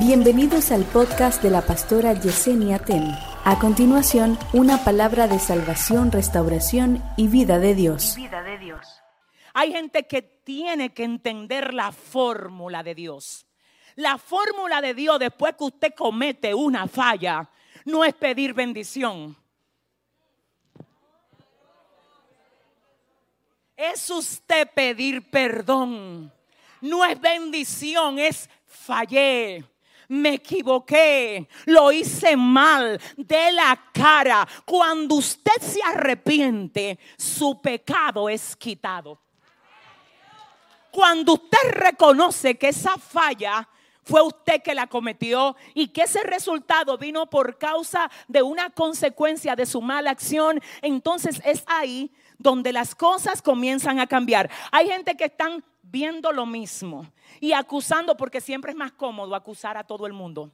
Bienvenidos al podcast de la pastora Yesenia Ten. A continuación, una palabra de salvación, restauración y vida de Dios. Vida de Dios. Hay gente que tiene que entender la fórmula de Dios. La fórmula de Dios después que usted comete una falla no es pedir bendición. Es usted pedir perdón. No es bendición, es fallé me equivoqué, lo hice mal, de la cara. Cuando usted se arrepiente, su pecado es quitado. Cuando usted reconoce que esa falla fue usted que la cometió y que ese resultado vino por causa de una consecuencia de su mala acción, entonces es ahí donde las cosas comienzan a cambiar. Hay gente que están viendo lo mismo y acusando porque siempre es más cómodo acusar a todo el mundo.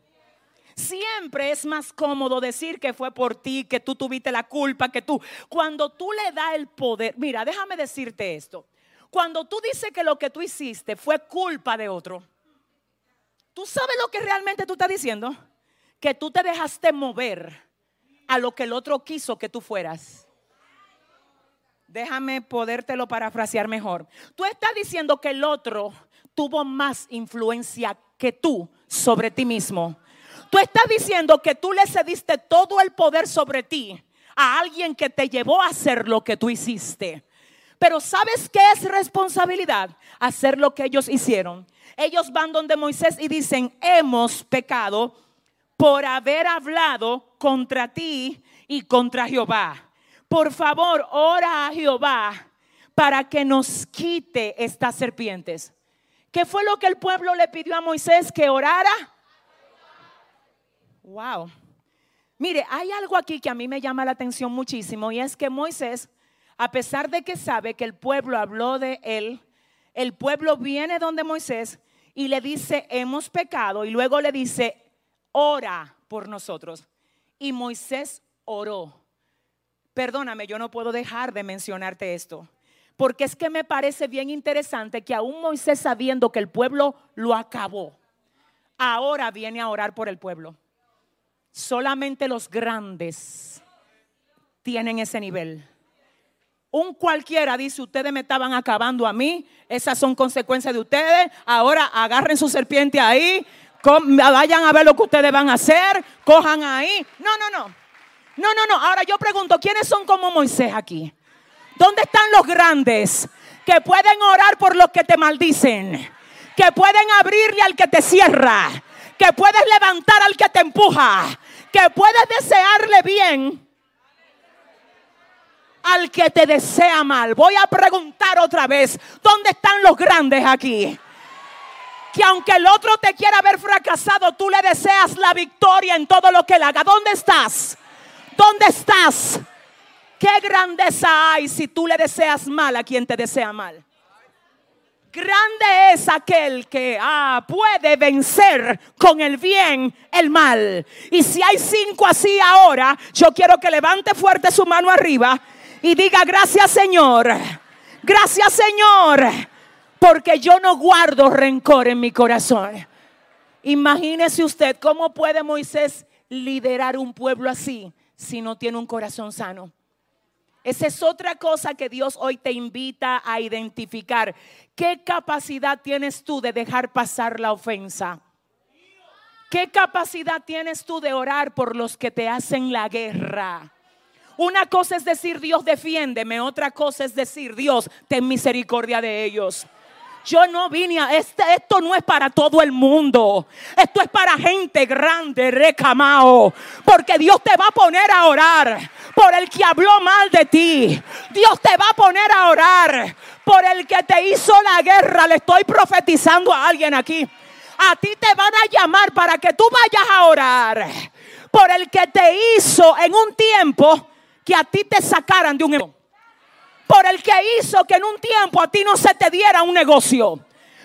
Siempre es más cómodo decir que fue por ti, que tú tuviste la culpa, que tú, cuando tú le das el poder, mira, déjame decirte esto, cuando tú dices que lo que tú hiciste fue culpa de otro, ¿tú sabes lo que realmente tú estás diciendo? Que tú te dejaste mover a lo que el otro quiso que tú fueras. Déjame podértelo parafrasear mejor. Tú estás diciendo que el otro tuvo más influencia que tú sobre ti mismo. Tú estás diciendo que tú le cediste todo el poder sobre ti a alguien que te llevó a hacer lo que tú hiciste. Pero ¿sabes qué es responsabilidad? Hacer lo que ellos hicieron. Ellos van donde Moisés y dicen, hemos pecado por haber hablado contra ti y contra Jehová por favor, ora a Jehová para que nos quite estas serpientes. ¿Qué fue lo que el pueblo le pidió a Moisés que orara? Wow. Mire, hay algo aquí que a mí me llama la atención muchísimo y es que Moisés, a pesar de que sabe que el pueblo habló de él, el pueblo viene donde Moisés y le dice, hemos pecado, y luego le dice, ora por nosotros. Y Moisés oró. Perdóname, yo no puedo dejar de mencionarte esto. Porque es que me parece bien interesante que aún Moisés sabiendo que el pueblo lo acabó, ahora viene a orar por el pueblo. Solamente los grandes tienen ese nivel. Un cualquiera dice, ustedes me estaban acabando a mí, esas son consecuencias de ustedes, ahora agarren su serpiente ahí, vayan a ver lo que ustedes van a hacer, cojan ahí. No, no, no. No, no, no. Ahora yo pregunto, ¿quiénes son como Moisés aquí? ¿Dónde están los grandes que pueden orar por los que te maldicen? Que pueden abrirle al que te cierra. Que puedes levantar al que te empuja. Que puedes desearle bien al que te desea mal. Voy a preguntar otra vez, ¿dónde están los grandes aquí? Que aunque el otro te quiera ver fracasado, tú le deseas la victoria en todo lo que él haga. ¿Dónde estás? ¿Dónde estás? ¿Qué grandeza hay si tú le deseas mal a quien te desea mal? Grande es aquel que ah, puede vencer con el bien el mal. Y si hay cinco así ahora, yo quiero que levante fuerte su mano arriba y diga gracias Señor. Gracias Señor. Porque yo no guardo rencor en mi corazón. Imagínese usted cómo puede Moisés liderar un pueblo así si no tiene un corazón sano. Esa es otra cosa que Dios hoy te invita a identificar. ¿Qué capacidad tienes tú de dejar pasar la ofensa? ¿Qué capacidad tienes tú de orar por los que te hacen la guerra? Una cosa es decir, Dios defiéndeme, otra cosa es decir, Dios, ten misericordia de ellos. Yo no vine a este, esto no es para todo el mundo. Esto es para gente grande, recamao. Porque Dios te va a poner a orar por el que habló mal de ti. Dios te va a poner a orar por el que te hizo la guerra. Le estoy profetizando a alguien aquí. A ti te van a llamar para que tú vayas a orar por el que te hizo en un tiempo que a ti te sacaran de un por el que hizo que en un tiempo a ti no se te diera un negocio.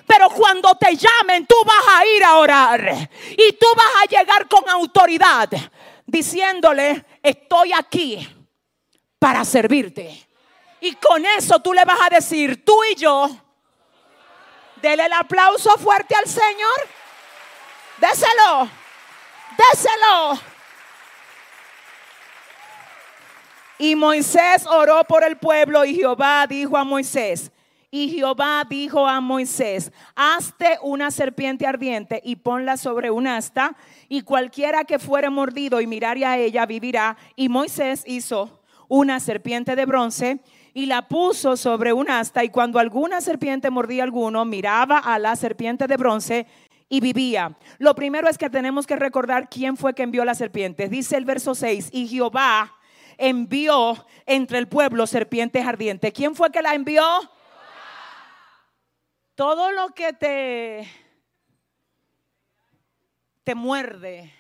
Pero cuando te llamen, tú vas a ir a orar. Y tú vas a llegar con autoridad, diciéndole, estoy aquí para servirte. Y con eso tú le vas a decir, tú y yo, dele el aplauso fuerte al Señor. Déselo. Déselo. Y Moisés oró por el pueblo y Jehová dijo a Moisés, y Jehová dijo a Moisés, hazte una serpiente ardiente y ponla sobre un asta, y cualquiera que fuere mordido y mirare a ella vivirá. Y Moisés hizo una serpiente de bronce y la puso sobre un asta, y cuando alguna serpiente mordía a alguno, miraba a la serpiente de bronce y vivía. Lo primero es que tenemos que recordar quién fue que envió la serpiente. Dice el verso 6, y Jehová envió entre el pueblo serpientes ardientes. ¿Quién fue que la envió? todo lo que te, te muerde,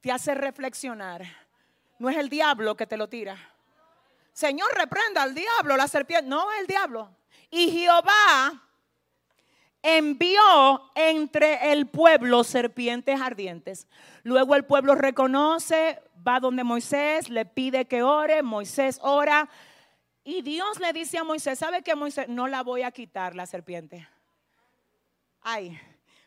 te hace reflexionar, no es el diablo que te lo tira. Señor, reprenda al diablo, la serpiente. No es el diablo. Y Jehová envió entre el pueblo serpientes ardientes. Luego el pueblo reconoce, va donde Moisés, le pide que ore, Moisés ora. Y Dios le dice a Moisés, ¿sabe que Moisés? No la voy a quitar la serpiente. Ay,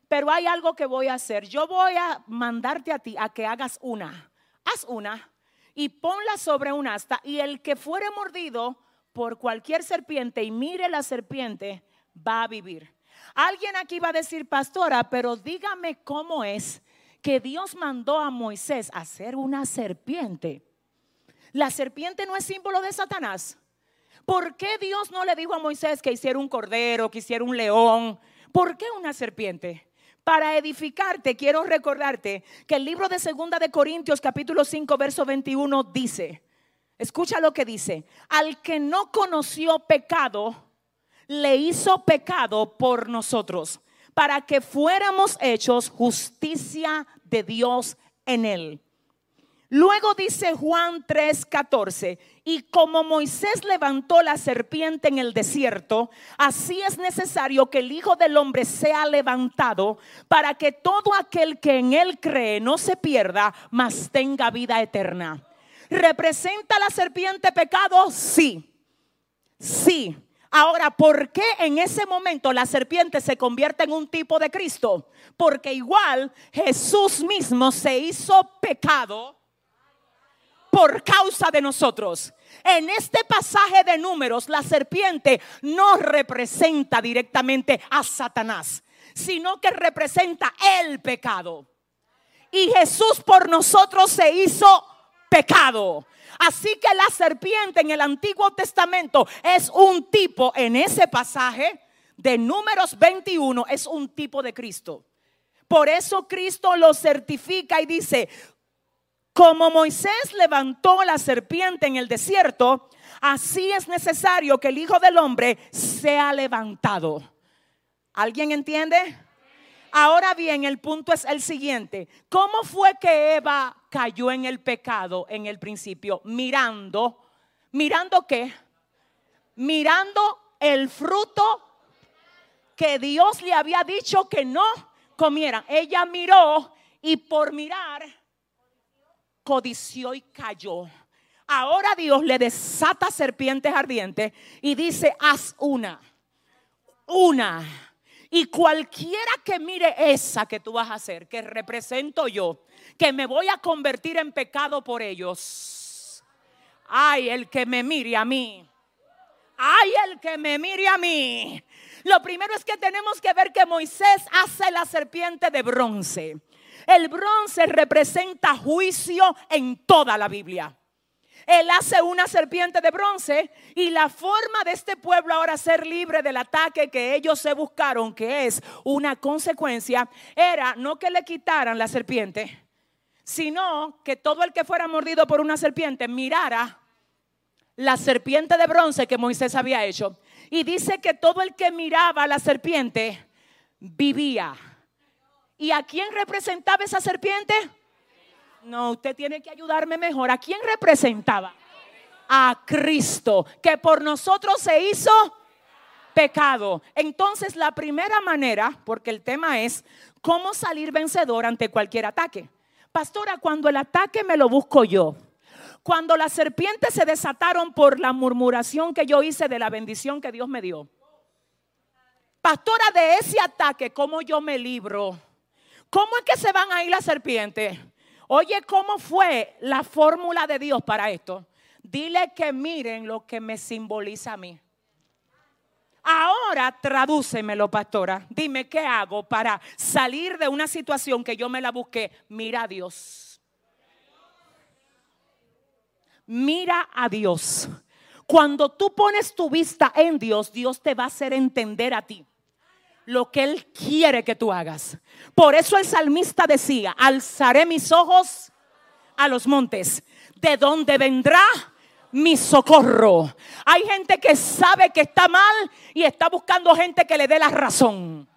pero hay algo que voy a hacer. Yo voy a mandarte a ti a que hagas una. Haz una y ponla sobre un asta y el que fuere mordido por cualquier serpiente y mire la serpiente va a vivir. Alguien aquí va a decir, pastora, pero dígame cómo es que Dios mandó a Moisés a hacer una serpiente. La serpiente no es símbolo de Satanás. ¿Por qué Dios no le dijo a Moisés que hiciera un cordero, que hiciera un león, ¿Por qué una serpiente? Para edificarte, quiero recordarte que el libro de Segunda de Corintios capítulo 5 verso 21 dice, escucha lo que dice, al que no conoció pecado, le hizo pecado por nosotros, para que fuéramos hechos justicia de Dios en él. Luego dice Juan 3:14, y como Moisés levantó la serpiente en el desierto, así es necesario que el Hijo del Hombre sea levantado para que todo aquel que en él cree no se pierda, mas tenga vida eterna. ¿Representa la serpiente pecado? Sí. Sí. Ahora, ¿por qué en ese momento la serpiente se convierte en un tipo de Cristo? Porque igual Jesús mismo se hizo pecado por causa de nosotros. En este pasaje de números, la serpiente no representa directamente a Satanás, sino que representa el pecado. Y Jesús por nosotros se hizo pecado. Así que la serpiente en el Antiguo Testamento es un tipo, en ese pasaje de números 21, es un tipo de Cristo. Por eso Cristo lo certifica y dice, como Moisés levantó la serpiente en el desierto, así es necesario que el Hijo del Hombre sea levantado. ¿Alguien entiende? Ahora bien, el punto es el siguiente. ¿Cómo fue que Eva cayó en el pecado en el principio? Mirando, mirando qué? Mirando el fruto que Dios le había dicho que no comieran. Ella miró y por mirar codició y cayó. Ahora Dios le desata serpientes ardientes y dice, haz una, una. Y cualquiera que mire esa que tú vas a hacer, que represento yo, que me voy a convertir en pecado por ellos. Ay, el que me mire a mí. Ay, el que me mire a mí. Lo primero es que tenemos que ver que Moisés hace la serpiente de bronce. El bronce representa juicio en toda la Biblia. Él hace una serpiente de bronce y la forma de este pueblo ahora ser libre del ataque que ellos se buscaron, que es una consecuencia, era no que le quitaran la serpiente, sino que todo el que fuera mordido por una serpiente mirara la serpiente de bronce que Moisés había hecho. Y dice que todo el que miraba la serpiente vivía. ¿Y a quién representaba esa serpiente? No, usted tiene que ayudarme mejor. ¿A quién representaba? A Cristo, que por nosotros se hizo pecado. Entonces, la primera manera, porque el tema es cómo salir vencedor ante cualquier ataque. Pastora, cuando el ataque me lo busco yo, cuando las serpientes se desataron por la murmuración que yo hice de la bendición que Dios me dio. Pastora, de ese ataque, ¿cómo yo me libro? ¿Cómo es que se van a ir las serpientes? Oye, ¿cómo fue la fórmula de Dios para esto? Dile que miren lo que me simboliza a mí. Ahora tradúcemelo, pastora. Dime qué hago para salir de una situación que yo me la busqué. Mira a Dios. Mira a Dios. Cuando tú pones tu vista en Dios, Dios te va a hacer entender a ti lo que Él quiere que tú hagas. Por eso el salmista decía, alzaré mis ojos a los montes. ¿De dónde vendrá? mi socorro. Hay gente que sabe que está mal y está buscando gente que le dé la razón.